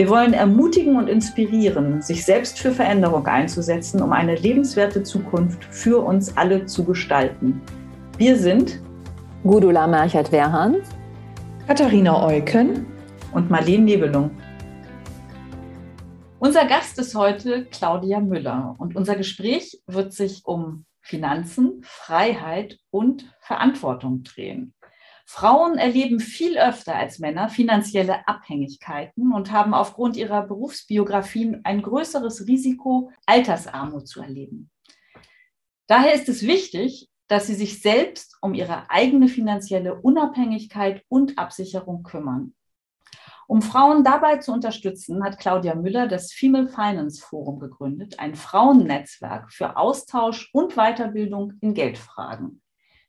Wir wollen ermutigen und inspirieren, sich selbst für Veränderung einzusetzen, um eine lebenswerte Zukunft für uns alle zu gestalten. Wir sind Gudula Merchert-Werhan, Katharina Eucken und Marlene Nebelung. Unser Gast ist heute Claudia Müller und unser Gespräch wird sich um Finanzen, Freiheit und Verantwortung drehen. Frauen erleben viel öfter als Männer finanzielle Abhängigkeiten und haben aufgrund ihrer Berufsbiografien ein größeres Risiko, Altersarmut zu erleben. Daher ist es wichtig, dass sie sich selbst um ihre eigene finanzielle Unabhängigkeit und Absicherung kümmern. Um Frauen dabei zu unterstützen, hat Claudia Müller das Female Finance Forum gegründet, ein Frauennetzwerk für Austausch und Weiterbildung in Geldfragen.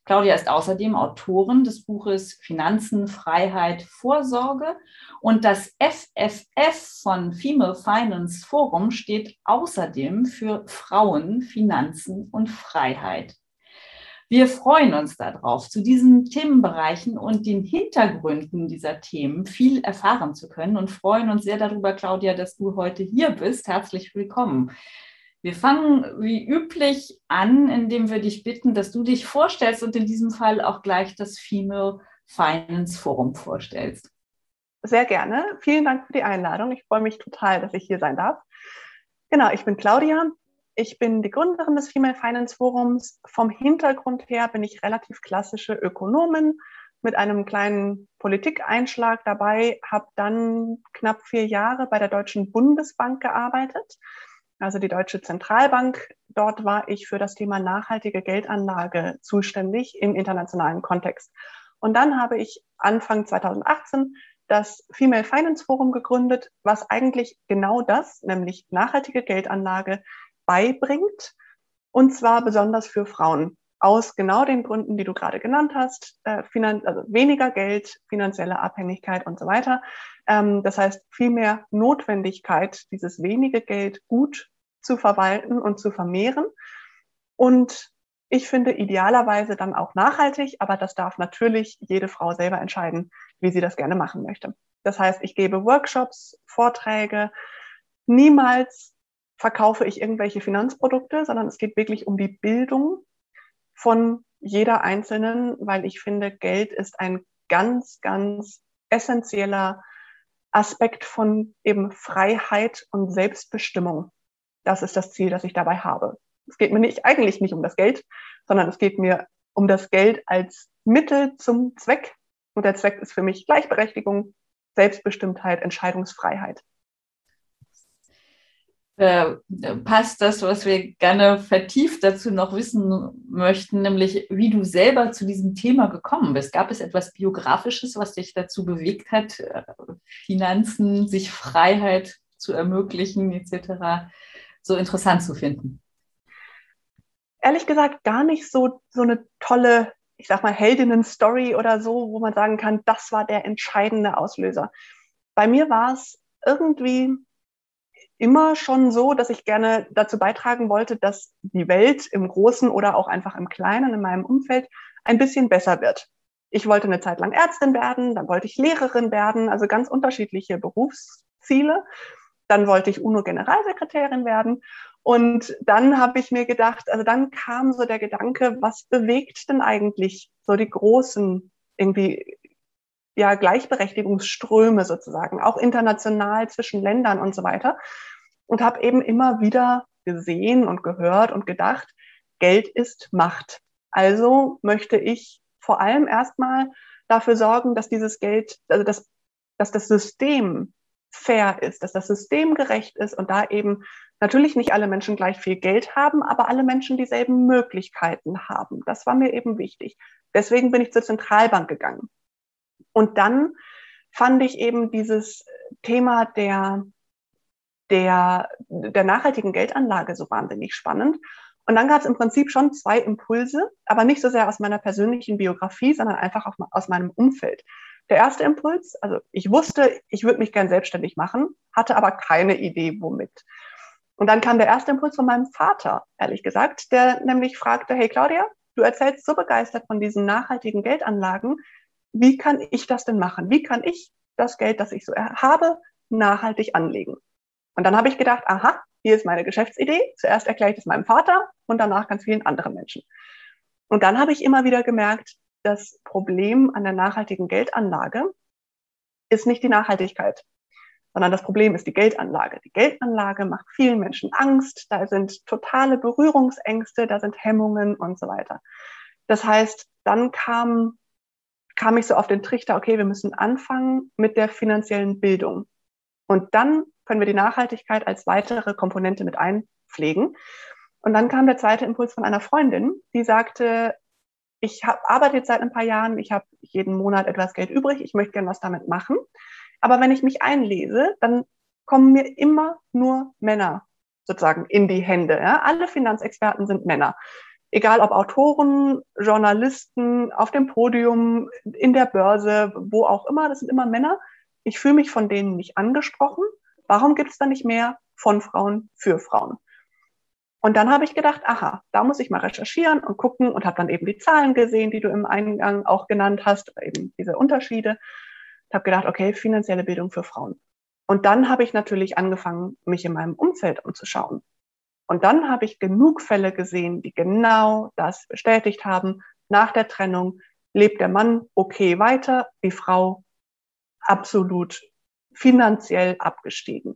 Claudia ist außerdem Autorin des Buches Finanzen, Freiheit, Vorsorge und das FFF von Female Finance Forum steht außerdem für Frauen, Finanzen und Freiheit. Wir freuen uns darauf, zu diesen Themenbereichen und den Hintergründen dieser Themen viel erfahren zu können und freuen uns sehr darüber, Claudia, dass du heute hier bist. Herzlich willkommen. Wir fangen wie üblich an, indem wir dich bitten, dass du dich vorstellst und in diesem Fall auch gleich das Female Finance Forum vorstellst. Sehr gerne. Vielen Dank für die Einladung. Ich freue mich total, dass ich hier sein darf. Genau, ich bin Claudia. Ich bin die Gründerin des Female Finance Forums. Vom Hintergrund her bin ich relativ klassische Ökonomin mit einem kleinen Politikeinschlag dabei, habe dann knapp vier Jahre bei der Deutschen Bundesbank gearbeitet also die Deutsche Zentralbank. Dort war ich für das Thema nachhaltige Geldanlage zuständig im internationalen Kontext. Und dann habe ich Anfang 2018 das Female Finance Forum gegründet, was eigentlich genau das, nämlich nachhaltige Geldanlage, beibringt. Und zwar besonders für Frauen. Aus genau den Gründen, die du gerade genannt hast, äh, also weniger Geld, finanzielle Abhängigkeit und so weiter. Ähm, das heißt, viel mehr Notwendigkeit, dieses wenige Geld gut zu verwalten und zu vermehren. Und ich finde idealerweise dann auch nachhaltig, aber das darf natürlich jede Frau selber entscheiden, wie sie das gerne machen möchte. Das heißt, ich gebe Workshops, Vorträge. Niemals verkaufe ich irgendwelche Finanzprodukte, sondern es geht wirklich um die Bildung von jeder Einzelnen, weil ich finde, Geld ist ein ganz, ganz essentieller Aspekt von eben Freiheit und Selbstbestimmung. Das ist das Ziel, das ich dabei habe. Es geht mir nicht, eigentlich nicht um das Geld, sondern es geht mir um das Geld als Mittel zum Zweck. Und der Zweck ist für mich Gleichberechtigung, Selbstbestimmtheit, Entscheidungsfreiheit. Äh, passt das, was wir gerne vertieft dazu noch wissen möchten, nämlich wie du selber zu diesem Thema gekommen bist. Gab es etwas Biografisches, was dich dazu bewegt hat, äh, Finanzen, sich Freiheit zu ermöglichen, etc so interessant zu finden? Ehrlich gesagt, gar nicht so, so eine tolle, ich sag mal, Heldinnen-Story oder so, wo man sagen kann, das war der entscheidende Auslöser. Bei mir war es irgendwie immer schon so, dass ich gerne dazu beitragen wollte, dass die Welt im Großen oder auch einfach im Kleinen in meinem Umfeld ein bisschen besser wird. Ich wollte eine Zeit lang Ärztin werden, dann wollte ich Lehrerin werden, also ganz unterschiedliche Berufsziele. Dann wollte ich UNO-Generalsekretärin werden. Und dann habe ich mir gedacht, also dann kam so der Gedanke, was bewegt denn eigentlich so die großen irgendwie ja Gleichberechtigungsströme sozusagen, auch international zwischen Ländern und so weiter. Und habe eben immer wieder gesehen und gehört und gedacht, Geld ist Macht. Also möchte ich vor allem erstmal dafür sorgen, dass dieses Geld, also dass, dass das System fair ist, dass das System gerecht ist und da eben natürlich nicht alle Menschen gleich viel Geld haben, aber alle Menschen dieselben Möglichkeiten haben. Das war mir eben wichtig. Deswegen bin ich zur Zentralbank gegangen. Und dann fand ich eben dieses Thema der, der, der nachhaltigen Geldanlage so wahnsinnig spannend. Und dann gab es im Prinzip schon zwei Impulse, aber nicht so sehr aus meiner persönlichen Biografie, sondern einfach aus meinem Umfeld. Der erste Impuls, also ich wusste, ich würde mich gern selbstständig machen, hatte aber keine Idee, womit. Und dann kam der erste Impuls von meinem Vater, ehrlich gesagt, der nämlich fragte, hey Claudia, du erzählst so begeistert von diesen nachhaltigen Geldanlagen, wie kann ich das denn machen? Wie kann ich das Geld, das ich so habe, nachhaltig anlegen? Und dann habe ich gedacht, aha, hier ist meine Geschäftsidee. Zuerst erkläre ich das meinem Vater und danach ganz vielen anderen Menschen. Und dann habe ich immer wieder gemerkt, das Problem an der nachhaltigen Geldanlage ist nicht die Nachhaltigkeit, sondern das Problem ist die Geldanlage. Die Geldanlage macht vielen Menschen Angst, da sind totale Berührungsängste, da sind Hemmungen und so weiter. Das heißt, dann kam, kam ich so auf den Trichter, okay, wir müssen anfangen mit der finanziellen Bildung. Und dann können wir die Nachhaltigkeit als weitere Komponente mit einpflegen. Und dann kam der zweite Impuls von einer Freundin, die sagte, ich hab, arbeite jetzt seit ein paar Jahren, ich habe jeden Monat etwas Geld übrig, ich möchte gerne was damit machen. Aber wenn ich mich einlese, dann kommen mir immer nur Männer sozusagen in die Hände. Ja? Alle Finanzexperten sind Männer. Egal ob Autoren, Journalisten, auf dem Podium, in der Börse, wo auch immer, das sind immer Männer. Ich fühle mich von denen nicht angesprochen. Warum gibt es da nicht mehr von Frauen für Frauen? Und dann habe ich gedacht, aha, da muss ich mal recherchieren und gucken und habe dann eben die Zahlen gesehen, die du im Eingang auch genannt hast, eben diese Unterschiede. Ich habe gedacht, okay, finanzielle Bildung für Frauen. Und dann habe ich natürlich angefangen, mich in meinem Umfeld umzuschauen. Und dann habe ich genug Fälle gesehen, die genau das bestätigt haben. Nach der Trennung lebt der Mann okay weiter, die Frau absolut finanziell abgestiegen.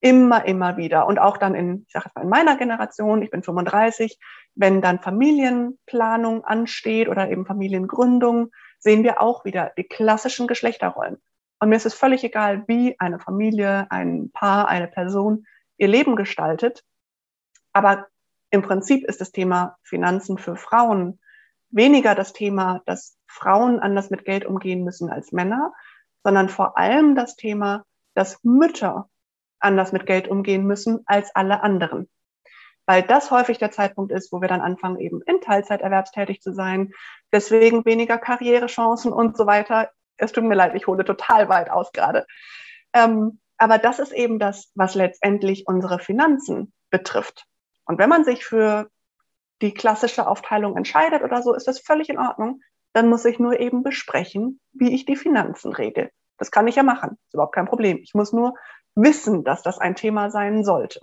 Immer, immer wieder. Und auch dann in, ich sage jetzt mal in meiner Generation, ich bin 35, wenn dann Familienplanung ansteht oder eben Familiengründung, sehen wir auch wieder die klassischen Geschlechterrollen. Und mir ist es völlig egal, wie eine Familie, ein Paar, eine Person ihr Leben gestaltet. Aber im Prinzip ist das Thema Finanzen für Frauen weniger das Thema, dass Frauen anders mit Geld umgehen müssen als Männer, sondern vor allem das Thema, dass Mütter anders mit Geld umgehen müssen als alle anderen weil das häufig der Zeitpunkt ist, wo wir dann anfangen, eben in Teilzeit erwerbstätig zu sein, deswegen weniger Karrierechancen und so weiter. Es tut mir leid, ich hole total weit aus gerade. Ähm, aber das ist eben das, was letztendlich unsere Finanzen betrifft. Und wenn man sich für die klassische Aufteilung entscheidet oder so, ist das völlig in Ordnung. Dann muss ich nur eben besprechen, wie ich die Finanzen regel. Das kann ich ja machen. Ist überhaupt kein Problem. Ich muss nur wissen, dass das ein Thema sein sollte.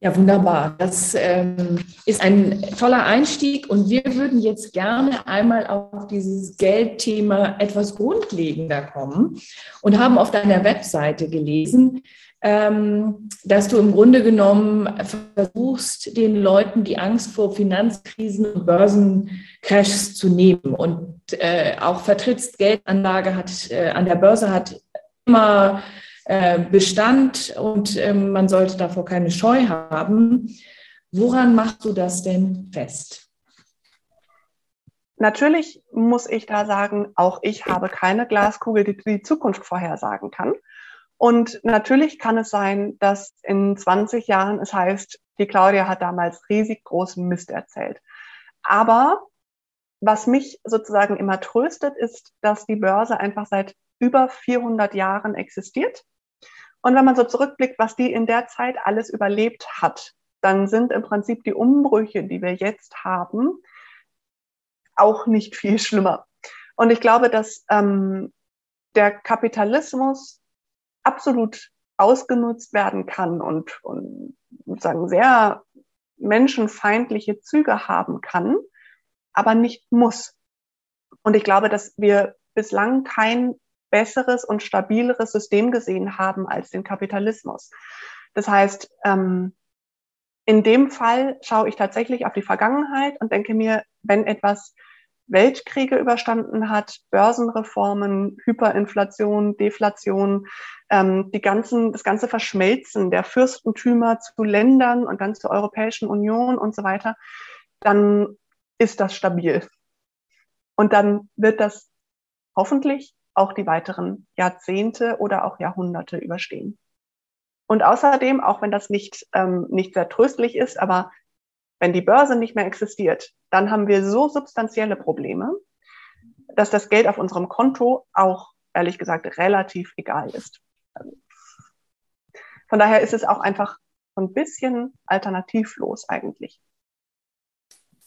Ja, wunderbar. Das ähm, ist ein toller Einstieg und wir würden jetzt gerne einmal auf dieses Geldthema etwas grundlegender kommen und haben auf deiner Webseite gelesen, dass du im Grunde genommen versuchst, den Leuten die Angst vor Finanzkrisen und Börsencrashs zu nehmen und äh, auch vertrittst, Geldanlage hat äh, an der Börse hat immer äh, Bestand und ähm, man sollte davor keine Scheu haben. Woran machst du das denn fest? Natürlich muss ich da sagen, auch ich habe keine Glaskugel, die die Zukunft vorhersagen kann. Und natürlich kann es sein, dass in 20 Jahren es heißt, die Claudia hat damals riesig großen Mist erzählt. Aber was mich sozusagen immer tröstet, ist, dass die Börse einfach seit über 400 Jahren existiert und wenn man so zurückblickt, was die in der Zeit alles überlebt hat, dann sind im Prinzip die Umbrüche, die wir jetzt haben, auch nicht viel schlimmer. Und ich glaube, dass ähm, der Kapitalismus absolut ausgenutzt werden kann und, und sozusagen sehr menschenfeindliche Züge haben kann, aber nicht muss. Und ich glaube, dass wir bislang kein besseres und stabileres System gesehen haben als den Kapitalismus. Das heißt, ähm, in dem Fall schaue ich tatsächlich auf die Vergangenheit und denke mir, wenn etwas Weltkriege überstanden hat, Börsenreformen, Hyperinflation, Deflation, ähm, die ganzen, das ganze Verschmelzen der Fürstentümer zu Ländern und dann zur Europäischen Union und so weiter, dann ist das stabil. Und dann wird das hoffentlich auch die weiteren Jahrzehnte oder auch Jahrhunderte überstehen. Und außerdem, auch wenn das nicht, ähm, nicht sehr tröstlich ist, aber wenn die Börse nicht mehr existiert, dann haben wir so substanzielle Probleme, dass das Geld auf unserem Konto auch, ehrlich gesagt, relativ egal ist. Von daher ist es auch einfach ein bisschen alternativlos eigentlich.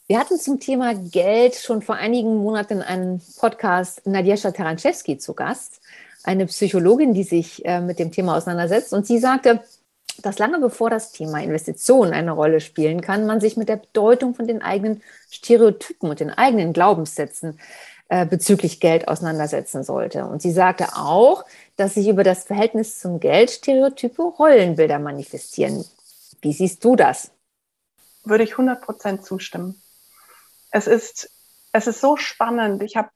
Wir hatten zum Thema Geld schon vor einigen Monaten einen Podcast Nadjescha Taranczewski zu Gast, eine Psychologin, die sich äh, mit dem Thema auseinandersetzt. Und sie sagte, dass lange bevor das Thema Investitionen eine Rolle spielen kann, man sich mit der Bedeutung von den eigenen Stereotypen und den eigenen Glaubenssätzen äh, bezüglich Geld auseinandersetzen sollte. Und sie sagte auch, dass sich über das Verhältnis zum Geld Stereotype Rollenbilder manifestieren. Wie siehst du das? Würde ich 100 Prozent zustimmen. Es ist, es ist so spannend. Ich habe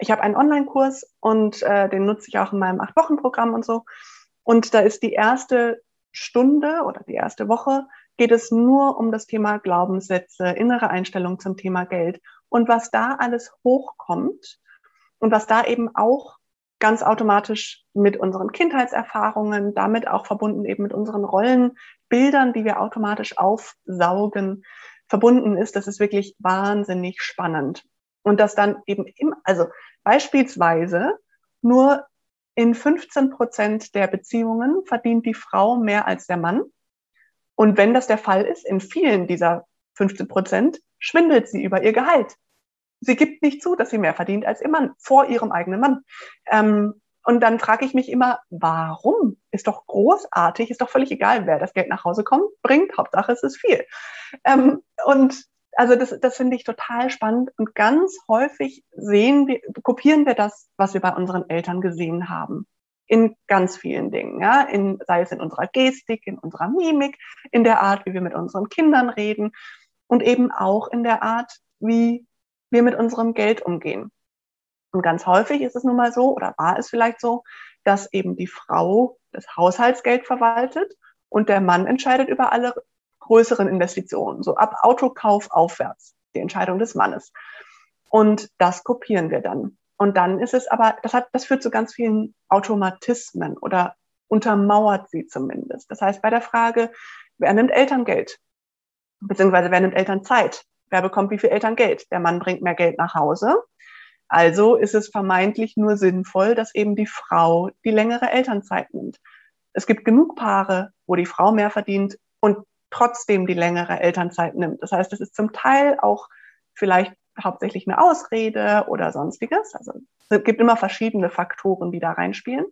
ich hab einen Online-Kurs und äh, den nutze ich auch in meinem Acht-Wochen-Programm und so. Und da ist die erste Stunde oder die erste Woche geht es nur um das Thema Glaubenssätze, innere Einstellung zum Thema Geld und was da alles hochkommt und was da eben auch ganz automatisch mit unseren Kindheitserfahrungen, damit auch verbunden eben mit unseren Rollenbildern, die wir automatisch aufsaugen, verbunden ist, das ist wirklich wahnsinnig spannend. Und das dann eben im, also beispielsweise nur in 15 Prozent der Beziehungen verdient die Frau mehr als der Mann. Und wenn das der Fall ist, in vielen dieser 15 Prozent, schwindelt sie über ihr Gehalt. Sie gibt nicht zu, dass sie mehr verdient als ihr Mann, vor ihrem eigenen Mann. Ähm, und dann frage ich mich immer, warum? Ist doch großartig, ist doch völlig egal, wer das Geld nach Hause kommt, bringt. Hauptsache, es ist viel. Ähm, und also das, das finde ich total spannend. Und ganz häufig sehen wir, kopieren wir das, was wir bei unseren Eltern gesehen haben. In ganz vielen Dingen, ja, in, sei es in unserer Gestik, in unserer Mimik, in der Art, wie wir mit unseren Kindern reden und eben auch in der Art, wie wir mit unserem Geld umgehen. Und ganz häufig ist es nun mal so, oder war es vielleicht so, dass eben die Frau das Haushaltsgeld verwaltet und der Mann entscheidet über alle größeren Investitionen, so ab Autokauf aufwärts, die Entscheidung des Mannes. Und das kopieren wir dann. Und dann ist es aber, das hat, das führt zu ganz vielen Automatismen oder untermauert sie zumindest. Das heißt, bei der Frage, wer nimmt Elterngeld? Beziehungsweise wer nimmt Elternzeit? Wer bekommt wie viel Elterngeld? Der Mann bringt mehr Geld nach Hause also ist es vermeintlich nur sinnvoll, dass eben die Frau die längere Elternzeit nimmt. Es gibt genug Paare, wo die Frau mehr verdient und trotzdem die längere Elternzeit nimmt. Das heißt, es ist zum Teil auch vielleicht hauptsächlich eine Ausrede oder sonstiges. Also es gibt immer verschiedene Faktoren, die da reinspielen.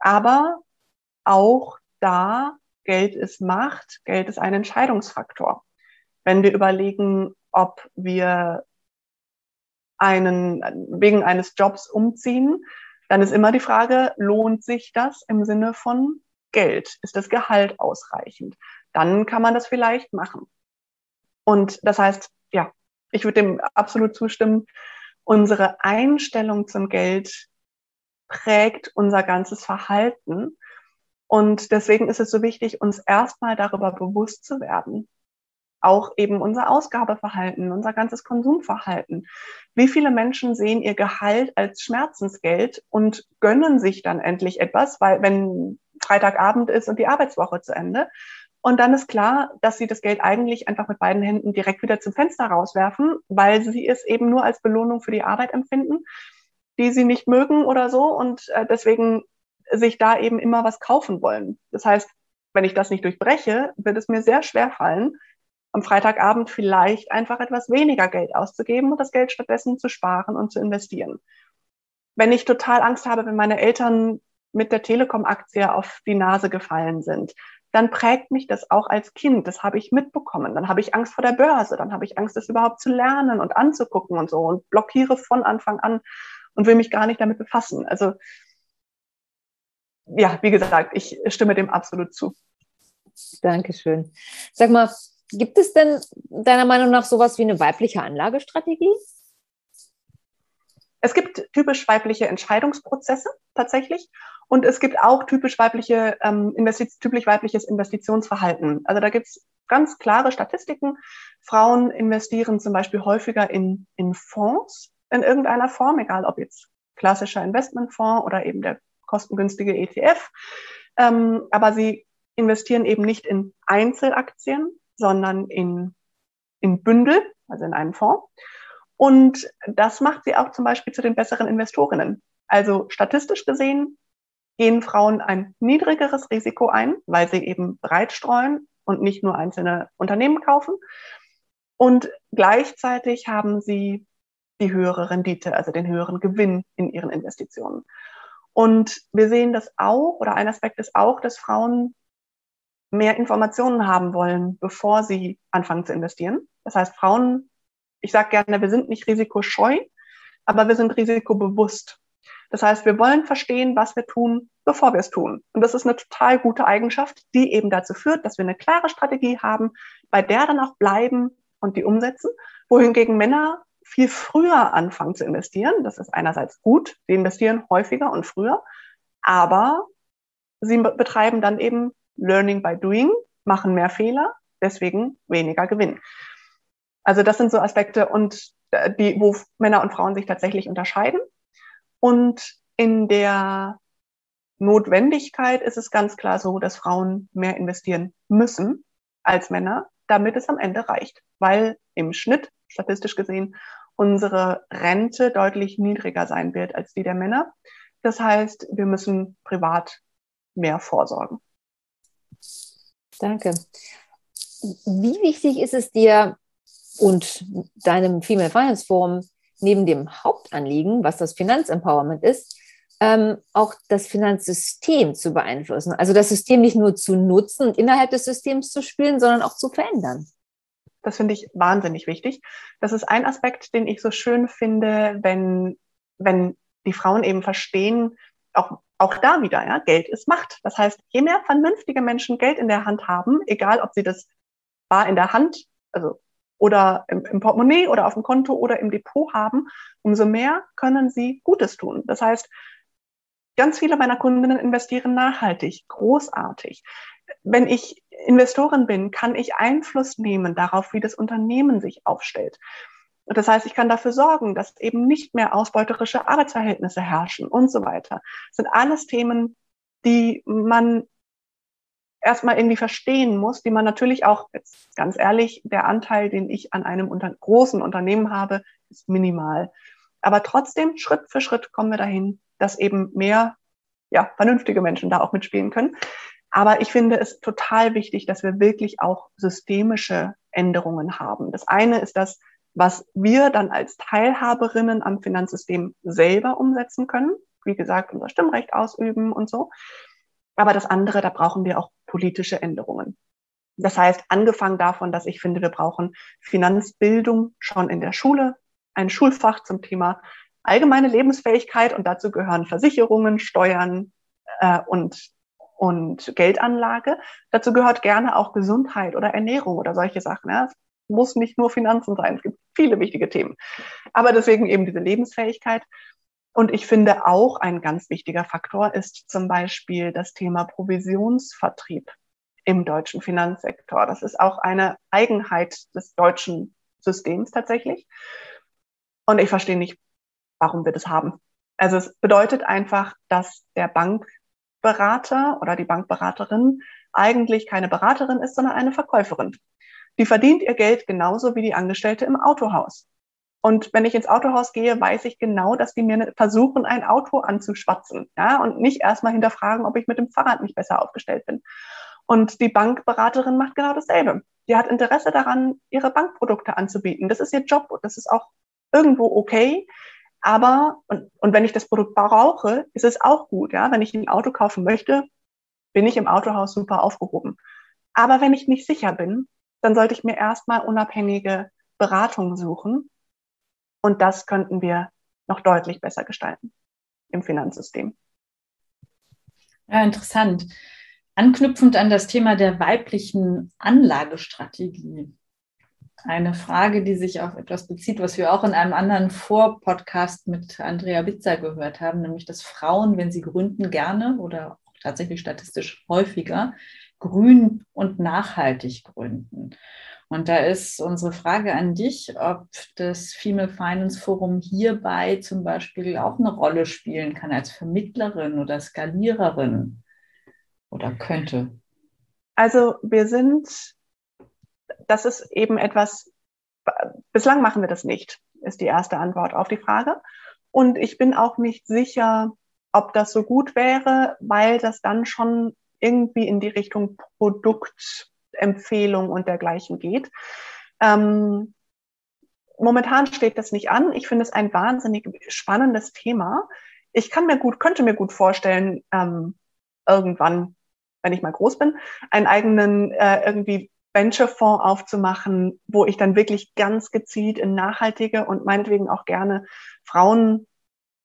Aber auch da Geld ist Macht, Geld ist ein Entscheidungsfaktor. Wenn wir überlegen, ob wir einen, wegen eines Jobs umziehen, dann ist immer die Frage, lohnt sich das im Sinne von Geld? Ist das Gehalt ausreichend? Dann kann man das vielleicht machen. Und das heißt, ja, ich würde dem absolut zustimmen. Unsere Einstellung zum Geld prägt unser ganzes Verhalten. Und deswegen ist es so wichtig, uns erstmal darüber bewusst zu werden, auch eben unser Ausgabeverhalten, unser ganzes Konsumverhalten. Wie viele Menschen sehen ihr Gehalt als Schmerzensgeld und gönnen sich dann endlich etwas, weil wenn Freitagabend ist und die Arbeitswoche zu Ende. Und dann ist klar, dass sie das Geld eigentlich einfach mit beiden Händen direkt wieder zum Fenster rauswerfen, weil sie es eben nur als Belohnung für die Arbeit empfinden, die sie nicht mögen oder so und äh, deswegen sich da eben immer was kaufen wollen. Das heißt, wenn ich das nicht durchbreche, wird es mir sehr schwer fallen, am Freitagabend vielleicht einfach etwas weniger Geld auszugeben und das Geld stattdessen zu sparen und zu investieren. Wenn ich total Angst habe, wenn meine Eltern mit der Telekom-Aktie auf die Nase gefallen sind, dann prägt mich das auch als Kind. Das habe ich mitbekommen. Dann habe ich Angst vor der Börse. Dann habe ich Angst, das überhaupt zu lernen und anzugucken und so und blockiere von Anfang an und will mich gar nicht damit befassen. Also, ja, wie gesagt, ich stimme dem absolut zu. Dankeschön. Sag mal, Gibt es denn deiner Meinung nach sowas wie eine weibliche Anlagestrategie? Es gibt typisch weibliche Entscheidungsprozesse tatsächlich und es gibt auch typisch, weibliche, ähm, typisch weibliches Investitionsverhalten. Also da gibt es ganz klare Statistiken. Frauen investieren zum Beispiel häufiger in, in Fonds in irgendeiner Form, egal ob jetzt klassischer Investmentfonds oder eben der kostengünstige ETF. Ähm, aber sie investieren eben nicht in Einzelaktien, sondern in, in Bündel, also in einen Fonds. Und das macht sie auch zum Beispiel zu den besseren Investorinnen. Also statistisch gesehen gehen Frauen ein niedrigeres Risiko ein, weil sie eben breit streuen und nicht nur einzelne Unternehmen kaufen. Und gleichzeitig haben sie die höhere Rendite, also den höheren Gewinn in ihren Investitionen. Und wir sehen das auch, oder ein Aspekt ist auch, dass Frauen mehr Informationen haben wollen, bevor sie anfangen zu investieren. Das heißt, Frauen, ich sage gerne, wir sind nicht risikoscheu, aber wir sind risikobewusst. Das heißt, wir wollen verstehen, was wir tun, bevor wir es tun. Und das ist eine total gute Eigenschaft, die eben dazu führt, dass wir eine klare Strategie haben, bei der dann auch bleiben und die umsetzen, wohingegen Männer viel früher anfangen zu investieren. Das ist einerseits gut, sie investieren häufiger und früher, aber sie betreiben dann eben Learning by Doing, machen mehr Fehler, deswegen weniger Gewinn. Also das sind so Aspekte und äh, die, wo Männer und Frauen sich tatsächlich unterscheiden. Und in der Notwendigkeit ist es ganz klar so, dass Frauen mehr investieren müssen als Männer, damit es am Ende reicht, weil im Schnitt, statistisch gesehen, unsere Rente deutlich niedriger sein wird als die der Männer. Das heißt, wir müssen privat mehr vorsorgen. Danke. Wie wichtig ist es dir und deinem Female Finance Forum neben dem Hauptanliegen, was das Finanzempowerment ist, ähm, auch das Finanzsystem zu beeinflussen. Also das System nicht nur zu nutzen und innerhalb des Systems zu spielen, sondern auch zu verändern. Das finde ich wahnsinnig wichtig. Das ist ein Aspekt, den ich so schön finde, wenn, wenn die Frauen eben verstehen, auch, auch da wieder, ja, Geld ist Macht. Das heißt, je mehr vernünftige Menschen Geld in der Hand haben, egal ob sie das bar in der Hand, also oder im, im Portemonnaie oder auf dem Konto oder im Depot haben, umso mehr können sie Gutes tun. Das heißt, ganz viele meiner Kundinnen investieren nachhaltig, großartig. Wenn ich Investorin bin, kann ich Einfluss nehmen darauf, wie das Unternehmen sich aufstellt. Das heißt, ich kann dafür sorgen, dass eben nicht mehr ausbeuterische Arbeitsverhältnisse herrschen und so weiter. Das sind alles Themen, die man erstmal irgendwie verstehen muss, die man natürlich auch, jetzt ganz ehrlich, der Anteil, den ich an einem unter großen Unternehmen habe, ist minimal. Aber trotzdem, Schritt für Schritt kommen wir dahin, dass eben mehr ja, vernünftige Menschen da auch mitspielen können. Aber ich finde es total wichtig, dass wir wirklich auch systemische Änderungen haben. Das eine ist das, was wir dann als Teilhaberinnen am Finanzsystem selber umsetzen können. Wie gesagt, unser Stimmrecht ausüben und so. Aber das andere, da brauchen wir auch politische Änderungen. Das heißt, angefangen davon, dass ich finde, wir brauchen Finanzbildung schon in der Schule, ein Schulfach zum Thema allgemeine Lebensfähigkeit und dazu gehören Versicherungen, Steuern äh, und, und Geldanlage. Dazu gehört gerne auch Gesundheit oder Ernährung oder solche Sachen. Ja. Es muss nicht nur Finanzen sein, es gibt viele wichtige Themen. Aber deswegen eben diese Lebensfähigkeit. Und ich finde auch ein ganz wichtiger Faktor ist zum Beispiel das Thema Provisionsvertrieb im deutschen Finanzsektor. Das ist auch eine Eigenheit des deutschen Systems tatsächlich. Und ich verstehe nicht, warum wir das haben. Also es bedeutet einfach, dass der Bankberater oder die Bankberaterin eigentlich keine Beraterin ist, sondern eine Verkäuferin. Die verdient ihr Geld genauso wie die Angestellte im Autohaus. Und wenn ich ins Autohaus gehe, weiß ich genau, dass die mir versuchen, ein Auto anzuschwatzen, ja, und nicht erstmal hinterfragen, ob ich mit dem Fahrrad nicht besser aufgestellt bin. Und die Bankberaterin macht genau dasselbe. Die hat Interesse daran, ihre Bankprodukte anzubieten. Das ist ihr Job und das ist auch irgendwo okay. Aber, und, und wenn ich das Produkt brauche, ist es auch gut, ja. Wenn ich ein Auto kaufen möchte, bin ich im Autohaus super aufgehoben. Aber wenn ich nicht sicher bin, dann sollte ich mir erstmal unabhängige Beratung suchen und das könnten wir noch deutlich besser gestalten im Finanzsystem. Ja, interessant. Anknüpfend an das Thema der weiblichen Anlagestrategie. Eine Frage, die sich auf etwas bezieht, was wir auch in einem anderen Vorpodcast mit Andrea Witzer gehört haben, nämlich dass Frauen, wenn sie gründen, gerne oder tatsächlich statistisch häufiger grün und nachhaltig gründen. Und da ist unsere Frage an dich, ob das Female Finance Forum hierbei zum Beispiel auch eine Rolle spielen kann als Vermittlerin oder Skaliererin oder könnte. Also wir sind, das ist eben etwas, bislang machen wir das nicht, ist die erste Antwort auf die Frage. Und ich bin auch nicht sicher, ob das so gut wäre, weil das dann schon irgendwie in die Richtung Produktempfehlung und dergleichen geht. Ähm, momentan steht das nicht an. Ich finde es ein wahnsinnig spannendes Thema. Ich kann mir gut, könnte mir gut vorstellen, ähm, irgendwann, wenn ich mal groß bin, einen eigenen äh, irgendwie Venture-Fonds aufzumachen, wo ich dann wirklich ganz gezielt in nachhaltige und meinetwegen auch gerne Frauen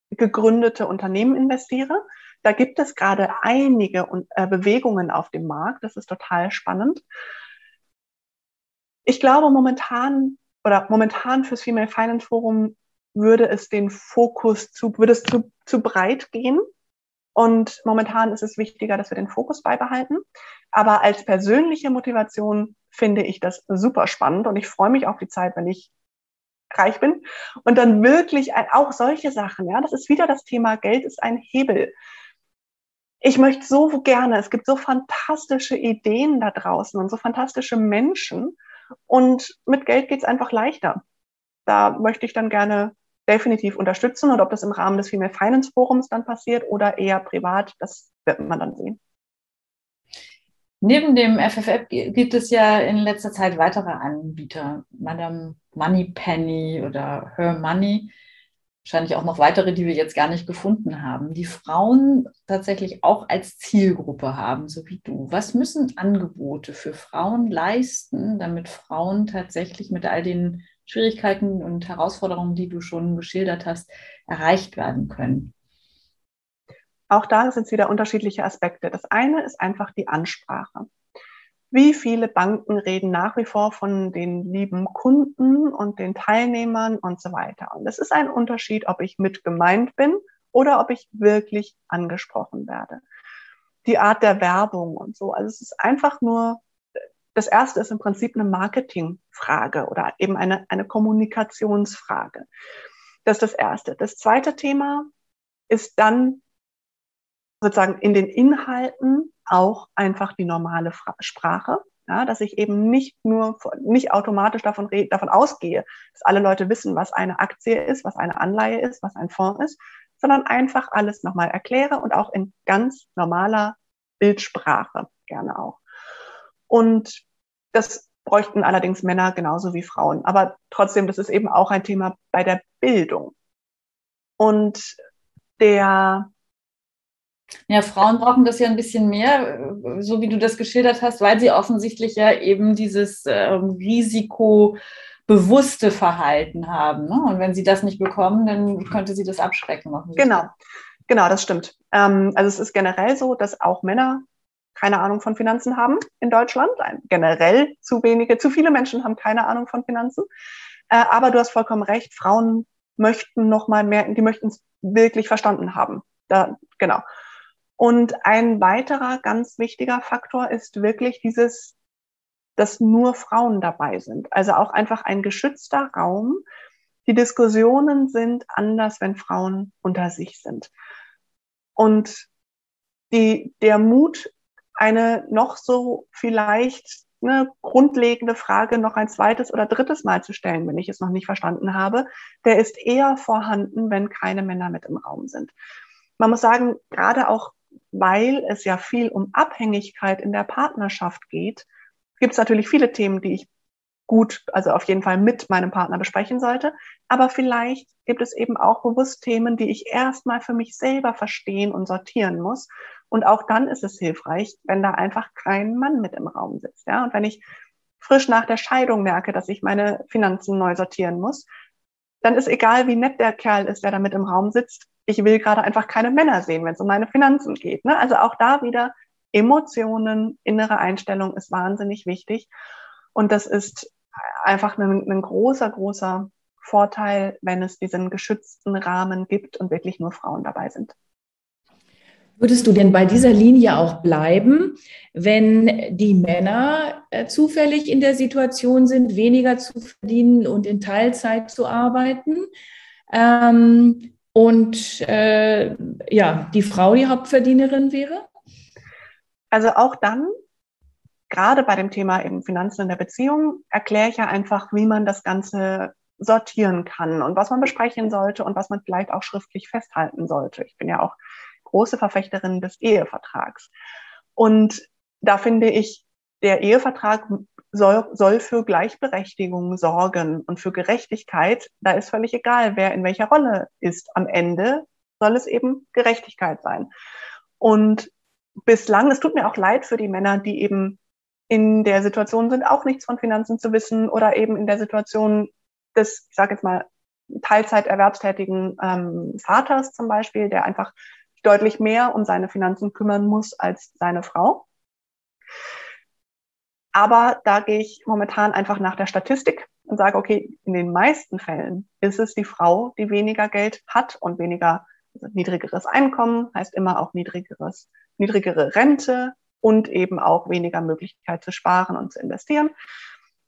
gegründete Unternehmen investiere. Da gibt es gerade einige äh, Bewegungen auf dem Markt. Das ist total spannend. Ich glaube momentan oder momentan fürs Female Finance Forum würde es den Fokus zu, würde es zu, zu breit gehen. Und momentan ist es wichtiger, dass wir den Fokus beibehalten. Aber als persönliche Motivation finde ich das super spannend und ich freue mich auf die Zeit, wenn ich reich bin. Und dann wirklich auch solche Sachen, ja, das ist wieder das Thema, Geld ist ein Hebel. Ich möchte so gerne, es gibt so fantastische Ideen da draußen und so fantastische Menschen. Und mit Geld geht's einfach leichter. Da möchte ich dann gerne definitiv unterstützen. Und ob das im Rahmen des Female Finance Forums dann passiert oder eher privat, das wird man dann sehen. Neben dem FFF gibt es ja in letzter Zeit weitere Anbieter. Madame Moneypenny oder Her Money. Wahrscheinlich auch noch weitere, die wir jetzt gar nicht gefunden haben, die Frauen tatsächlich auch als Zielgruppe haben, so wie du. Was müssen Angebote für Frauen leisten, damit Frauen tatsächlich mit all den Schwierigkeiten und Herausforderungen, die du schon geschildert hast, erreicht werden können? Auch da sind es wieder unterschiedliche Aspekte. Das eine ist einfach die Ansprache. Wie viele Banken reden nach wie vor von den lieben Kunden und den Teilnehmern und so weiter. Und es ist ein Unterschied, ob ich mit gemeint bin oder ob ich wirklich angesprochen werde. Die Art der Werbung und so. Also es ist einfach nur, das erste ist im Prinzip eine Marketingfrage oder eben eine, eine Kommunikationsfrage. Das ist das erste. Das zweite Thema ist dann sozusagen in den Inhalten auch einfach die normale Sprache. Ja, dass ich eben nicht nur, nicht automatisch davon, davon ausgehe, dass alle Leute wissen, was eine Aktie ist, was eine Anleihe ist, was ein Fonds ist, sondern einfach alles nochmal erkläre und auch in ganz normaler Bildsprache gerne auch. Und das bräuchten allerdings Männer genauso wie Frauen. Aber trotzdem, das ist eben auch ein Thema bei der Bildung. Und der ja, Frauen brauchen das ja ein bisschen mehr, so wie du das geschildert hast, weil sie offensichtlich ja eben dieses ähm, risikobewusste Verhalten haben. Ne? Und wenn sie das nicht bekommen, dann könnte sie das abschrecken. Genau, genau, das stimmt. Ähm, also es ist generell so, dass auch Männer keine Ahnung von Finanzen haben in Deutschland. Generell zu wenige, zu viele Menschen haben keine Ahnung von Finanzen. Äh, aber du hast vollkommen recht, Frauen möchten noch mal mehr, die möchten es wirklich verstanden haben. Da, genau. Und ein weiterer ganz wichtiger Faktor ist wirklich dieses, dass nur Frauen dabei sind. Also auch einfach ein geschützter Raum. Die Diskussionen sind anders, wenn Frauen unter sich sind. Und die, der Mut, eine noch so vielleicht eine grundlegende Frage noch ein zweites oder drittes Mal zu stellen, wenn ich es noch nicht verstanden habe, der ist eher vorhanden, wenn keine Männer mit im Raum sind. Man muss sagen, gerade auch weil es ja viel um Abhängigkeit in der Partnerschaft geht, gibt es natürlich viele Themen, die ich gut, also auf jeden Fall mit meinem Partner besprechen sollte. Aber vielleicht gibt es eben auch bewusst Themen, die ich erstmal für mich selber verstehen und sortieren muss. Und auch dann ist es hilfreich, wenn da einfach kein Mann mit im Raum sitzt. Ja? Und wenn ich frisch nach der Scheidung merke, dass ich meine Finanzen neu sortieren muss, dann ist egal, wie nett der Kerl ist, der da mit im Raum sitzt ich will gerade einfach keine Männer sehen, wenn es um meine Finanzen geht. Ne? Also auch da wieder Emotionen, innere Einstellung ist wahnsinnig wichtig. Und das ist einfach ein, ein großer, großer Vorteil, wenn es diesen geschützten Rahmen gibt und wirklich nur Frauen dabei sind. Würdest du denn bei dieser Linie auch bleiben, wenn die Männer äh, zufällig in der Situation sind, weniger zu verdienen und in Teilzeit zu arbeiten? Ähm, und äh, ja, die Frau die Hauptverdienerin wäre? Also auch dann, gerade bei dem Thema eben Finanzen in der Beziehung, erkläre ich ja einfach, wie man das Ganze sortieren kann und was man besprechen sollte und was man vielleicht auch schriftlich festhalten sollte. Ich bin ja auch große Verfechterin des Ehevertrags. Und da finde ich, der Ehevertrag soll, soll für Gleichberechtigung sorgen und für Gerechtigkeit. Da ist völlig egal, wer in welcher Rolle ist. Am Ende soll es eben Gerechtigkeit sein. Und bislang, es tut mir auch leid für die Männer, die eben in der Situation sind, auch nichts von Finanzen zu wissen oder eben in der Situation des, ich sage jetzt mal, Teilzeiterwerbstätigen ähm, Vaters zum Beispiel, der einfach deutlich mehr um seine Finanzen kümmern muss als seine Frau. Aber da gehe ich momentan einfach nach der Statistik und sage, okay, in den meisten Fällen ist es die Frau, die weniger Geld hat und weniger also niedrigeres Einkommen, heißt immer auch niedrigeres, niedrigere Rente und eben auch weniger Möglichkeit zu sparen und zu investieren.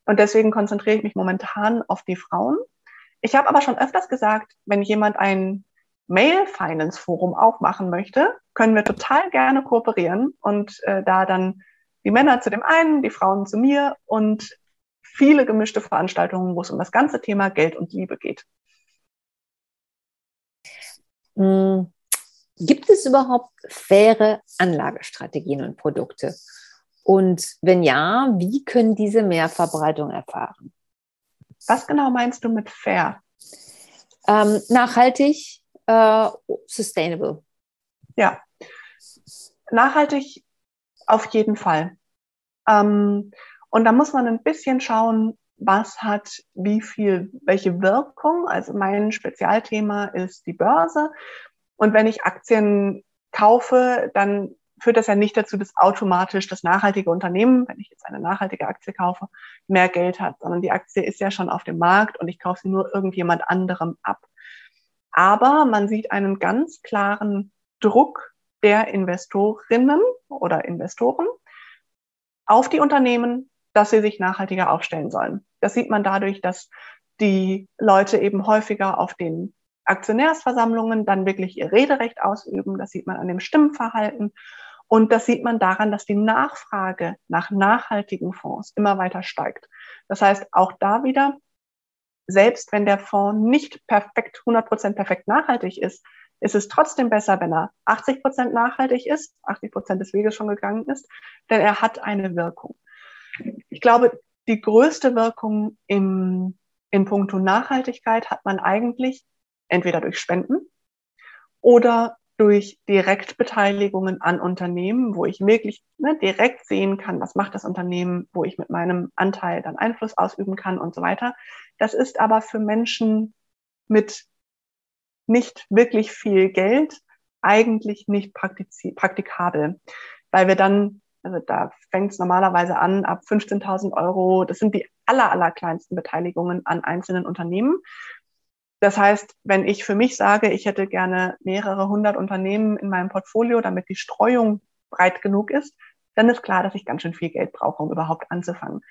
Und deswegen konzentriere ich mich momentan auf die Frauen. Ich habe aber schon öfters gesagt, wenn jemand ein Mail Finance Forum aufmachen möchte, können wir total gerne kooperieren und äh, da dann die Männer zu dem einen, die Frauen zu mir und viele gemischte Veranstaltungen, wo es um das ganze Thema Geld und Liebe geht. Hm. Gibt es überhaupt faire Anlagestrategien und Produkte? Und wenn ja, wie können diese mehr Verbreitung erfahren? Was genau meinst du mit fair? Ähm, nachhaltig, äh, sustainable. Ja, nachhaltig auf jeden Fall. Ähm, und da muss man ein bisschen schauen, was hat wie viel, welche Wirkung. Also mein Spezialthema ist die Börse. Und wenn ich Aktien kaufe, dann führt das ja nicht dazu, dass automatisch das nachhaltige Unternehmen, wenn ich jetzt eine nachhaltige Aktie kaufe, mehr Geld hat, sondern die Aktie ist ja schon auf dem Markt und ich kaufe sie nur irgendjemand anderem ab. Aber man sieht einen ganz klaren Druck der Investorinnen oder Investoren auf die Unternehmen, dass sie sich nachhaltiger aufstellen sollen. Das sieht man dadurch, dass die Leute eben häufiger auf den Aktionärsversammlungen dann wirklich ihr Rederecht ausüben. Das sieht man an dem Stimmverhalten. Und das sieht man daran, dass die Nachfrage nach nachhaltigen Fonds immer weiter steigt. Das heißt, auch da wieder selbst wenn der Fonds nicht perfekt, 100 Prozent perfekt nachhaltig ist, ist es trotzdem besser, wenn er 80 Prozent nachhaltig ist, 80 Prozent des Weges schon gegangen ist, denn er hat eine Wirkung. Ich glaube, die größte Wirkung im, in puncto Nachhaltigkeit hat man eigentlich entweder durch Spenden oder durch Direktbeteiligungen an Unternehmen, wo ich wirklich ne, direkt sehen kann, was macht das Unternehmen, wo ich mit meinem Anteil dann Einfluss ausüben kann und so weiter. Das ist aber für Menschen mit nicht wirklich viel Geld eigentlich nicht praktikabel, weil wir dann, also da fängt es normalerweise an ab 15.000 Euro, das sind die aller, aller kleinsten Beteiligungen an einzelnen Unternehmen. Das heißt, wenn ich für mich sage, ich hätte gerne mehrere hundert Unternehmen in meinem Portfolio, damit die Streuung breit genug ist, dann ist klar, dass ich ganz schön viel Geld brauche, um überhaupt anzufangen.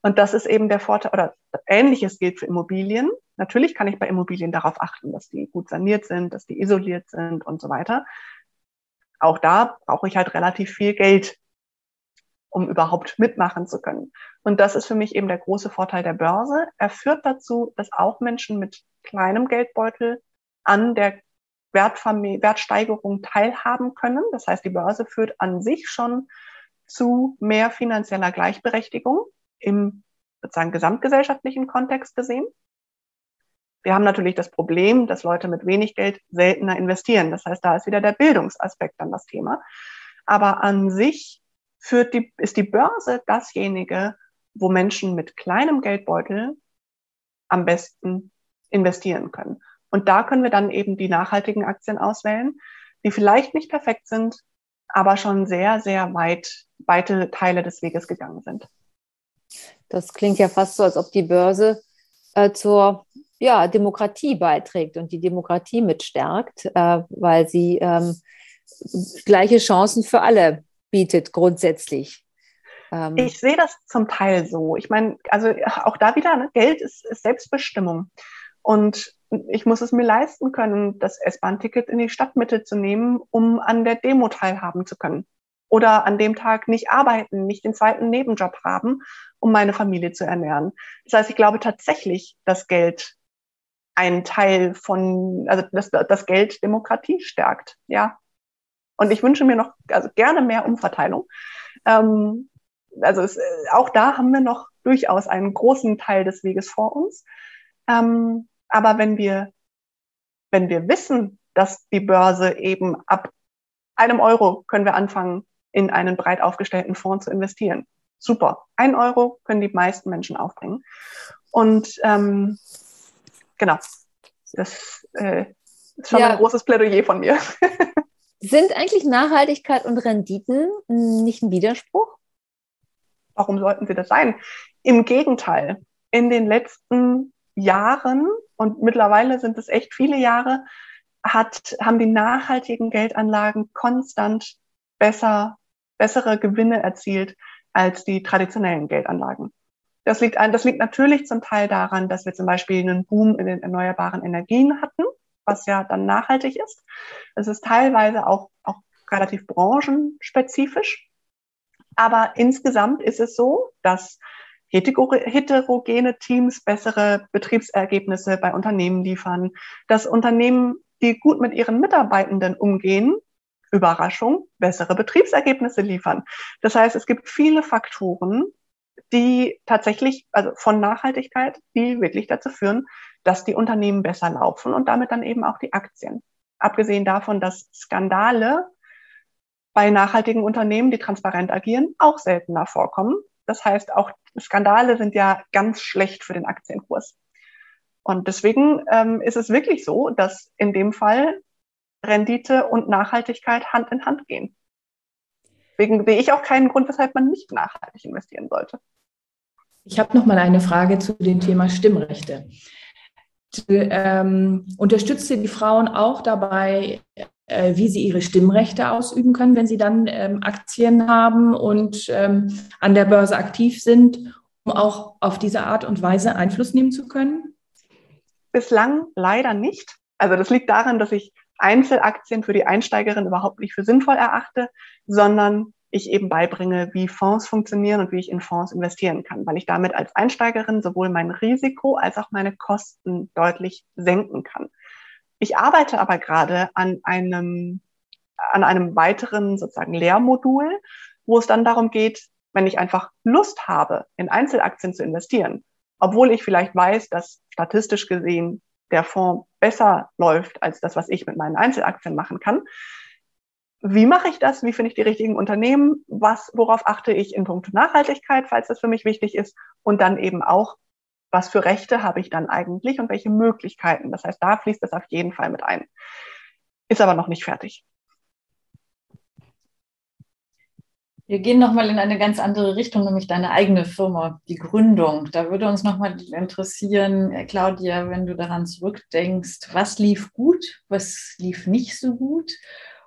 Und das ist eben der Vorteil, oder ähnliches gilt für Immobilien. Natürlich kann ich bei Immobilien darauf achten, dass die gut saniert sind, dass die isoliert sind und so weiter. Auch da brauche ich halt relativ viel Geld, um überhaupt mitmachen zu können. Und das ist für mich eben der große Vorteil der Börse. Er führt dazu, dass auch Menschen mit kleinem Geldbeutel an der Wertsteigerung teilhaben können. Das heißt, die Börse führt an sich schon zu mehr finanzieller Gleichberechtigung im sozusagen gesamtgesellschaftlichen Kontext gesehen. Wir haben natürlich das Problem, dass Leute mit wenig Geld seltener investieren. Das heißt, da ist wieder der Bildungsaspekt dann das Thema. Aber an sich führt die, ist die Börse dasjenige, wo Menschen mit kleinem Geldbeutel am besten investieren können. Und da können wir dann eben die nachhaltigen Aktien auswählen, die vielleicht nicht perfekt sind, aber schon sehr, sehr weit, weite Teile des Weges gegangen sind. Das klingt ja fast so, als ob die Börse äh, zur ja, Demokratie beiträgt und die Demokratie mitstärkt, äh, weil sie ähm, gleiche Chancen für alle bietet grundsätzlich. Ähm ich sehe das zum Teil so. Ich meine, also auch da wieder, ne, Geld ist, ist Selbstbestimmung. Und ich muss es mir leisten können, das S-Bahn-Ticket in die Stadtmitte zu nehmen, um an der Demo teilhaben zu können. Oder an dem Tag nicht arbeiten, nicht den zweiten Nebenjob haben, um meine Familie zu ernähren. Das heißt, ich glaube tatsächlich, dass Geld ein Teil von, also dass das Geld Demokratie stärkt, ja. Und ich wünsche mir noch also gerne mehr Umverteilung. Ähm, also es, auch da haben wir noch durchaus einen großen Teil des Weges vor uns. Ähm, aber wenn wir, wenn wir wissen, dass die Börse eben ab einem Euro können wir anfangen, in einen breit aufgestellten Fonds zu investieren. Super. Ein Euro können die meisten Menschen aufbringen. Und ähm, genau, das äh, ist schon ja. ein großes Plädoyer von mir. Sind eigentlich Nachhaltigkeit und Renditen nicht ein Widerspruch? Warum sollten sie das sein? Im Gegenteil. In den letzten Jahren, und mittlerweile sind es echt viele Jahre, hat, haben die nachhaltigen Geldanlagen konstant besser, bessere Gewinne erzielt als die traditionellen Geldanlagen. Das liegt, ein, das liegt natürlich zum Teil daran, dass wir zum Beispiel einen Boom in den erneuerbaren Energien hatten, was ja dann nachhaltig ist. Es ist teilweise auch, auch relativ branchenspezifisch. Aber insgesamt ist es so, dass heterogene Teams bessere Betriebsergebnisse bei Unternehmen liefern, dass Unternehmen, die gut mit ihren Mitarbeitenden umgehen, Überraschung, bessere Betriebsergebnisse liefern. Das heißt, es gibt viele Faktoren, die tatsächlich, also von Nachhaltigkeit, die wirklich dazu führen, dass die Unternehmen besser laufen und damit dann eben auch die Aktien. Abgesehen davon, dass Skandale bei nachhaltigen Unternehmen, die transparent agieren, auch seltener vorkommen. Das heißt, auch Skandale sind ja ganz schlecht für den Aktienkurs. Und deswegen ähm, ist es wirklich so, dass in dem Fall Rendite und Nachhaltigkeit Hand in Hand gehen. Deswegen sehe ich auch keinen Grund, weshalb man nicht nachhaltig investieren sollte. Ich habe noch mal eine Frage zu dem Thema Stimmrechte. Ähm, unterstützt ihr die Frauen auch dabei, äh, wie sie ihre Stimmrechte ausüben können, wenn sie dann ähm, Aktien haben und ähm, an der Börse aktiv sind, um auch auf diese Art und Weise Einfluss nehmen zu können? Bislang leider nicht. Also das liegt daran, dass ich Einzelaktien für die Einsteigerin überhaupt nicht für sinnvoll erachte, sondern ich eben beibringe, wie Fonds funktionieren und wie ich in Fonds investieren kann, weil ich damit als Einsteigerin sowohl mein Risiko als auch meine Kosten deutlich senken kann. Ich arbeite aber gerade an einem, an einem weiteren sozusagen Lehrmodul, wo es dann darum geht, wenn ich einfach Lust habe, in Einzelaktien zu investieren, obwohl ich vielleicht weiß, dass statistisch gesehen der Fonds besser läuft als das, was ich mit meinen Einzelaktien machen kann. Wie mache ich das? Wie finde ich die richtigen Unternehmen? Was, worauf achte ich in puncto Nachhaltigkeit, falls das für mich wichtig ist? Und dann eben auch, was für Rechte habe ich dann eigentlich und welche Möglichkeiten. Das heißt, da fließt es auf jeden Fall mit ein. Ist aber noch nicht fertig. Wir gehen nochmal in eine ganz andere Richtung, nämlich deine eigene Firma, die Gründung. Da würde uns nochmal interessieren, äh, Claudia, wenn du daran zurückdenkst, was lief gut, was lief nicht so gut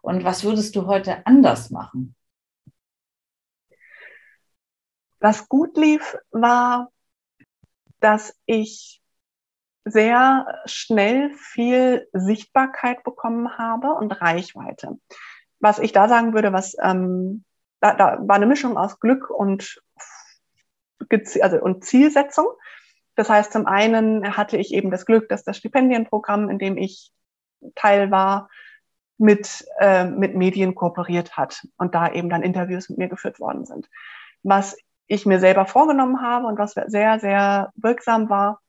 und was würdest du heute anders machen? Was gut lief, war dass ich sehr schnell viel Sichtbarkeit bekommen habe und Reichweite. Was ich da sagen würde, was ähm, da, da war eine Mischung aus Glück und also und Zielsetzung. Das heißt, zum einen hatte ich eben das Glück, dass das Stipendienprogramm, in dem ich Teil war, mit, äh, mit Medien kooperiert hat und da eben dann Interviews mit mir geführt worden sind. Was ich mir selber vorgenommen habe und was sehr, sehr wirksam war,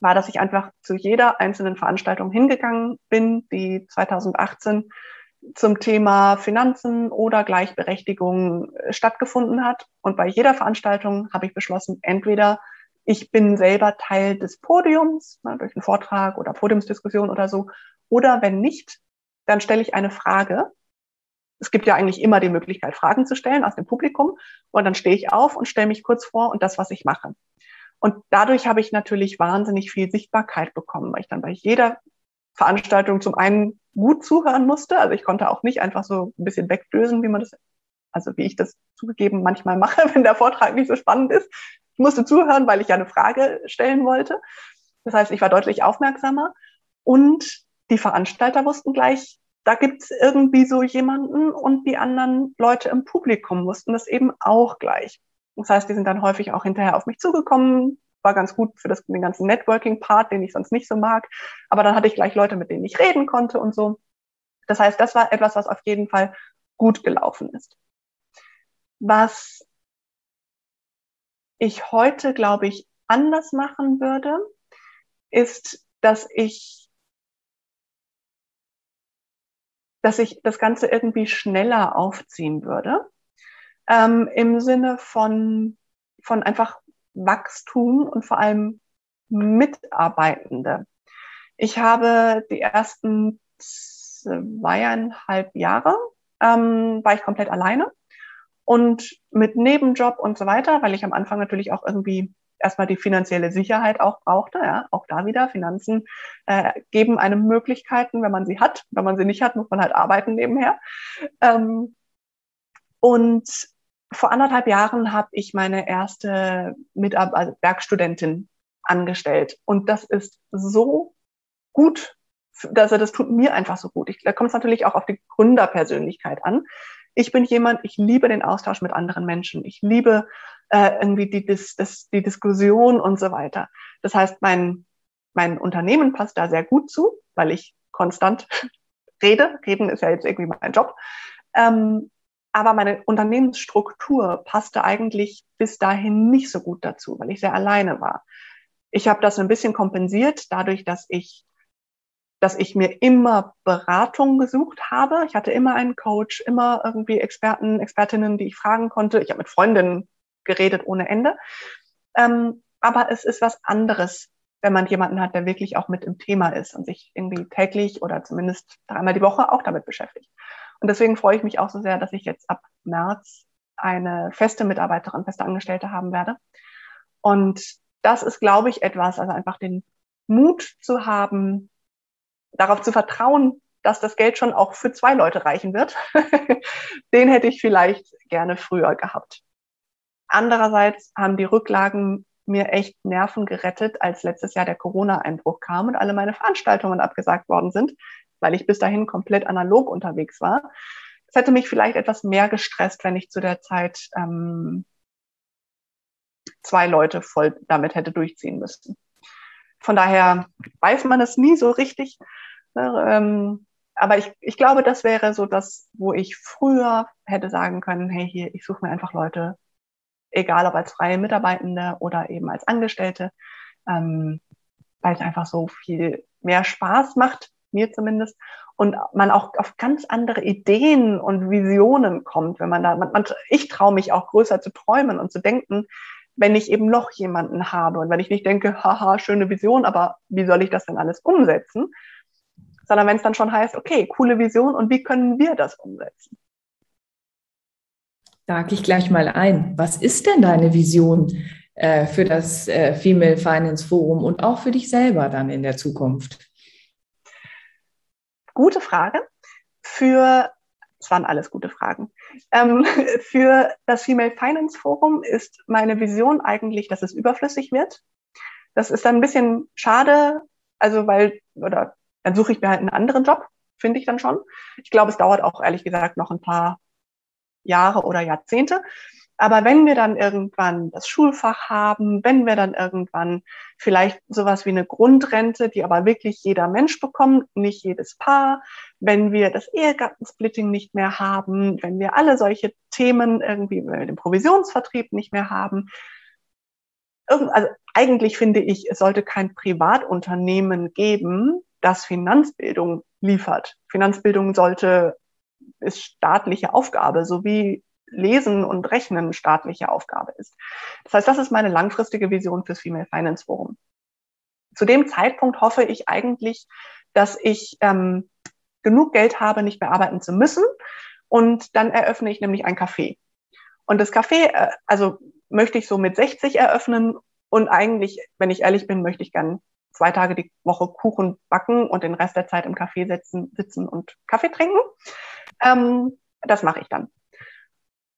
war, dass ich einfach zu jeder einzelnen Veranstaltung hingegangen bin, die 2018 zum Thema Finanzen oder Gleichberechtigung äh, stattgefunden hat. Und bei jeder Veranstaltung habe ich beschlossen, entweder ich bin selber Teil des Podiums, ne, durch einen Vortrag oder Podiumsdiskussion oder so, oder wenn nicht, dann stelle ich eine Frage es gibt ja eigentlich immer die Möglichkeit, Fragen zu stellen aus dem Publikum. Und dann stehe ich auf und stelle mich kurz vor und das, was ich mache. Und dadurch habe ich natürlich wahnsinnig viel Sichtbarkeit bekommen, weil ich dann bei jeder Veranstaltung zum einen gut zuhören musste. Also ich konnte auch nicht einfach so ein bisschen wegdösen, wie man das, also wie ich das zugegeben manchmal mache, wenn der Vortrag nicht so spannend ist. Ich musste zuhören, weil ich ja eine Frage stellen wollte. Das heißt, ich war deutlich aufmerksamer und die Veranstalter wussten gleich, da gibt es irgendwie so jemanden und die anderen Leute im Publikum wussten das eben auch gleich. Das heißt, die sind dann häufig auch hinterher auf mich zugekommen, war ganz gut für das, den ganzen Networking-Part, den ich sonst nicht so mag. Aber dann hatte ich gleich Leute, mit denen ich reden konnte und so. Das heißt, das war etwas, was auf jeden Fall gut gelaufen ist. Was ich heute, glaube ich, anders machen würde, ist, dass ich, dass ich das Ganze irgendwie schneller aufziehen würde. Ähm, Im Sinne von, von einfach Wachstum und vor allem Mitarbeitende. Ich habe die ersten zweieinhalb Jahre ähm, war ich komplett alleine und mit Nebenjob und so weiter, weil ich am Anfang natürlich auch irgendwie erstmal die finanzielle Sicherheit auch brauchte. Ja, auch da wieder Finanzen äh, geben einem Möglichkeiten, wenn man sie hat. Wenn man sie nicht hat, muss man halt arbeiten nebenher. Ähm, und vor anderthalb Jahren habe ich meine erste Mitab also Werkstudentin angestellt. Und das ist so gut. Also das tut mir einfach so gut. Ich, da kommt es natürlich auch auf die Gründerpersönlichkeit an. Ich bin jemand, ich liebe den Austausch mit anderen Menschen. Ich liebe äh, irgendwie die, das, das, die Diskussion und so weiter. Das heißt, mein, mein Unternehmen passt da sehr gut zu, weil ich konstant rede. Reden ist ja jetzt irgendwie mein Job. Ähm, aber meine Unternehmensstruktur passte eigentlich bis dahin nicht so gut dazu, weil ich sehr alleine war. Ich habe das ein bisschen kompensiert dadurch, dass ich, dass ich mir immer Beratung gesucht habe. Ich hatte immer einen Coach, immer irgendwie Experten, Expertinnen, die ich fragen konnte. Ich habe mit Freundinnen geredet ohne Ende. Ähm, aber es ist was anderes, wenn man jemanden hat, der wirklich auch mit im Thema ist und sich irgendwie täglich oder zumindest dreimal die Woche auch damit beschäftigt. Und deswegen freue ich mich auch so sehr, dass ich jetzt ab März eine feste Mitarbeiterin, feste Angestellte haben werde. Und das ist, glaube ich, etwas, also einfach den Mut zu haben, darauf zu vertrauen, dass das Geld schon auch für zwei Leute reichen wird. Den hätte ich vielleicht gerne früher gehabt. Andererseits haben die Rücklagen mir echt Nerven gerettet, als letztes Jahr der Corona-Einbruch kam und alle meine Veranstaltungen abgesagt worden sind weil ich bis dahin komplett analog unterwegs war. Es hätte mich vielleicht etwas mehr gestresst, wenn ich zu der Zeit ähm, zwei Leute voll damit hätte durchziehen müssen. Von daher weiß man es nie so richtig. Ne, ähm, aber ich, ich glaube, das wäre so das, wo ich früher hätte sagen können, hey, hier, ich suche mir einfach Leute, egal ob als freie Mitarbeitende oder eben als Angestellte, ähm, weil es einfach so viel mehr Spaß macht, mir zumindest, und man auch auf ganz andere Ideen und Visionen kommt, wenn man da, man, man, ich traue mich auch größer zu träumen und zu denken, wenn ich eben noch jemanden habe und wenn ich nicht denke, haha, schöne Vision, aber wie soll ich das denn alles umsetzen? Sondern wenn es dann schon heißt, okay, coole Vision und wie können wir das umsetzen? Da ich gleich mal ein. Was ist denn deine Vision äh, für das äh, Female Finance Forum und auch für dich selber dann in der Zukunft? Gute Frage. Für, es waren alles gute Fragen. Ähm, für das Female Finance Forum ist meine Vision eigentlich, dass es überflüssig wird. Das ist dann ein bisschen schade, also weil, oder dann suche ich mir halt einen anderen Job, finde ich dann schon. Ich glaube, es dauert auch ehrlich gesagt noch ein paar Jahre oder Jahrzehnte. Aber wenn wir dann irgendwann das Schulfach haben, wenn wir dann irgendwann vielleicht sowas wie eine Grundrente, die aber wirklich jeder Mensch bekommt, nicht jedes Paar, wenn wir das Ehegattensplitting nicht mehr haben, wenn wir alle solche Themen irgendwie, wenn wir den Provisionsvertrieb nicht mehr haben, also eigentlich finde ich, es sollte kein Privatunternehmen geben, das Finanzbildung liefert. Finanzbildung sollte ist staatliche Aufgabe, so wie Lesen und Rechnen staatliche Aufgabe ist. Das heißt, das ist meine langfristige Vision fürs Female Finance Forum. Zu dem Zeitpunkt hoffe ich eigentlich, dass ich ähm, genug Geld habe, nicht mehr arbeiten zu müssen. Und dann eröffne ich nämlich ein Café. Und das Café, äh, also möchte ich so mit 60 eröffnen. Und eigentlich, wenn ich ehrlich bin, möchte ich gern zwei Tage die Woche Kuchen backen und den Rest der Zeit im Café sitzen, sitzen und Kaffee trinken. Ähm, das mache ich dann.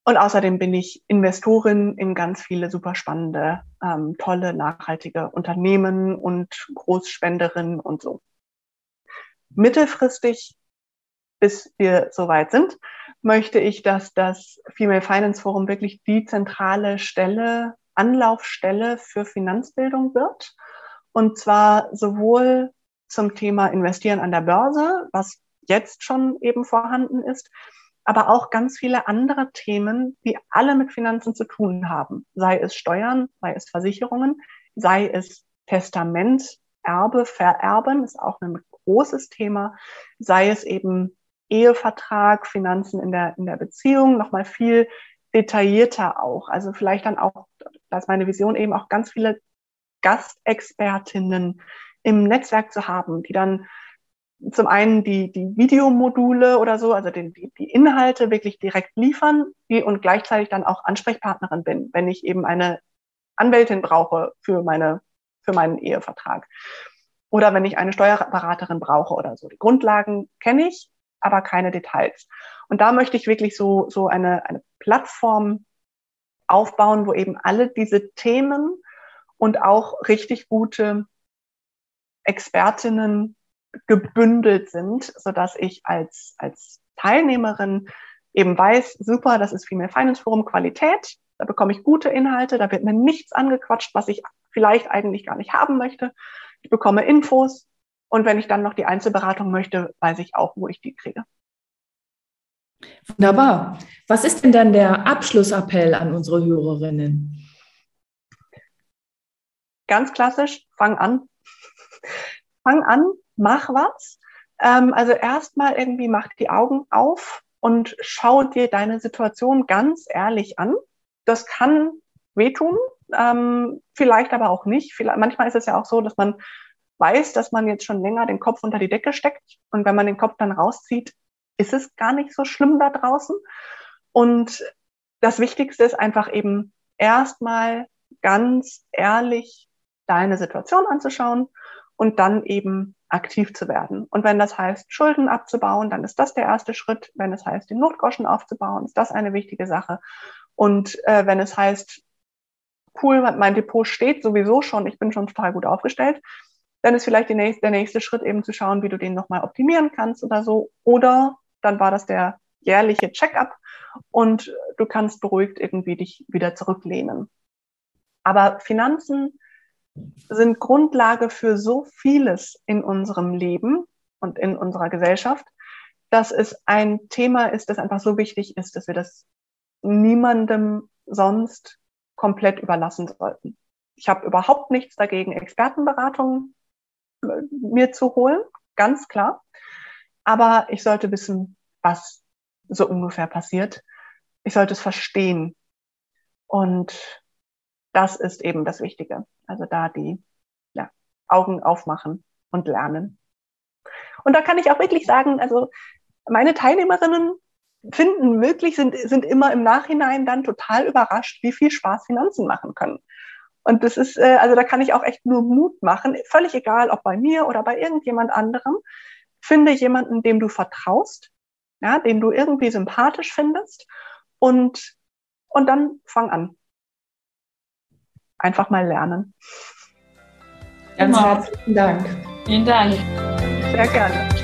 Und außerdem bin ich Investorin in ganz viele super spannende, ähm, tolle, nachhaltige Unternehmen und Großspenderinnen und so. Mittelfristig, bis wir soweit sind, möchte ich, dass das Female Finance Forum wirklich die zentrale Stelle, Anlaufstelle für Finanzbildung wird. Und zwar sowohl zum Thema Investieren an der Börse, was jetzt schon eben vorhanden ist, aber auch ganz viele andere Themen, die alle mit Finanzen zu tun haben. Sei es Steuern, sei es Versicherungen, sei es Testament, Erbe, Vererben, ist auch ein großes Thema, sei es eben Ehevertrag, Finanzen in der, in der Beziehung, nochmal viel detaillierter auch. Also vielleicht dann auch, das ist meine Vision eben auch ganz viele Gastexpertinnen im Netzwerk zu haben, die dann zum einen die, die Videomodule oder so, also den, die, die Inhalte wirklich direkt liefern die, und gleichzeitig dann auch Ansprechpartnerin bin, wenn ich eben eine Anwältin brauche für, meine, für meinen Ehevertrag. Oder wenn ich eine Steuerberaterin brauche oder so. Die Grundlagen kenne ich, aber keine Details. Und da möchte ich wirklich so, so eine, eine Plattform aufbauen, wo eben alle diese Themen und auch richtig gute Expertinnen gebündelt sind, so dass ich als, als Teilnehmerin eben weiß, super, das ist Female Finance Forum Qualität, da bekomme ich gute Inhalte, da wird mir nichts angequatscht, was ich vielleicht eigentlich gar nicht haben möchte. Ich bekomme Infos und wenn ich dann noch die Einzelberatung möchte, weiß ich auch, wo ich die kriege. Wunderbar. Was ist denn dann der Abschlussappell an unsere Hörerinnen? Ganz klassisch, fang an. fang an, mach was. Ähm, also erstmal irgendwie mach die Augen auf und schau dir deine Situation ganz ehrlich an. Das kann wehtun, ähm, vielleicht aber auch nicht. Vielleicht, manchmal ist es ja auch so, dass man weiß, dass man jetzt schon länger den Kopf unter die Decke steckt und wenn man den Kopf dann rauszieht, ist es gar nicht so schlimm da draußen. Und das Wichtigste ist einfach eben erstmal ganz ehrlich deine Situation anzuschauen und dann eben aktiv zu werden. Und wenn das heißt, Schulden abzubauen, dann ist das der erste Schritt. Wenn es heißt, den Notgroschen aufzubauen, ist das eine wichtige Sache. Und äh, wenn es heißt, cool, mein Depot steht sowieso schon, ich bin schon total gut aufgestellt, dann ist vielleicht nächste, der nächste Schritt eben zu schauen, wie du den nochmal optimieren kannst oder so. Oder dann war das der jährliche Check-up und du kannst beruhigt irgendwie dich wieder zurücklehnen. Aber Finanzen sind Grundlage für so vieles in unserem Leben und in unserer Gesellschaft, dass es ein Thema ist, das einfach so wichtig ist, dass wir das niemandem sonst komplett überlassen sollten. Ich habe überhaupt nichts dagegen, Expertenberatungen äh, mir zu holen, ganz klar. Aber ich sollte wissen, was so ungefähr passiert. Ich sollte es verstehen. Und das ist eben das Wichtige. Also da die ja, Augen aufmachen und lernen. Und da kann ich auch wirklich sagen, also meine Teilnehmerinnen finden wirklich, sind, sind immer im Nachhinein dann total überrascht, wie viel Spaß Finanzen machen können. Und das ist, äh, also da kann ich auch echt nur Mut machen, völlig egal, ob bei mir oder bei irgendjemand anderem. Finde jemanden, dem du vertraust, ja, den du irgendwie sympathisch findest und, und dann fang an einfach mal lernen. Ganz genau. herzlichen Dank. Vielen Dank. Sehr gerne.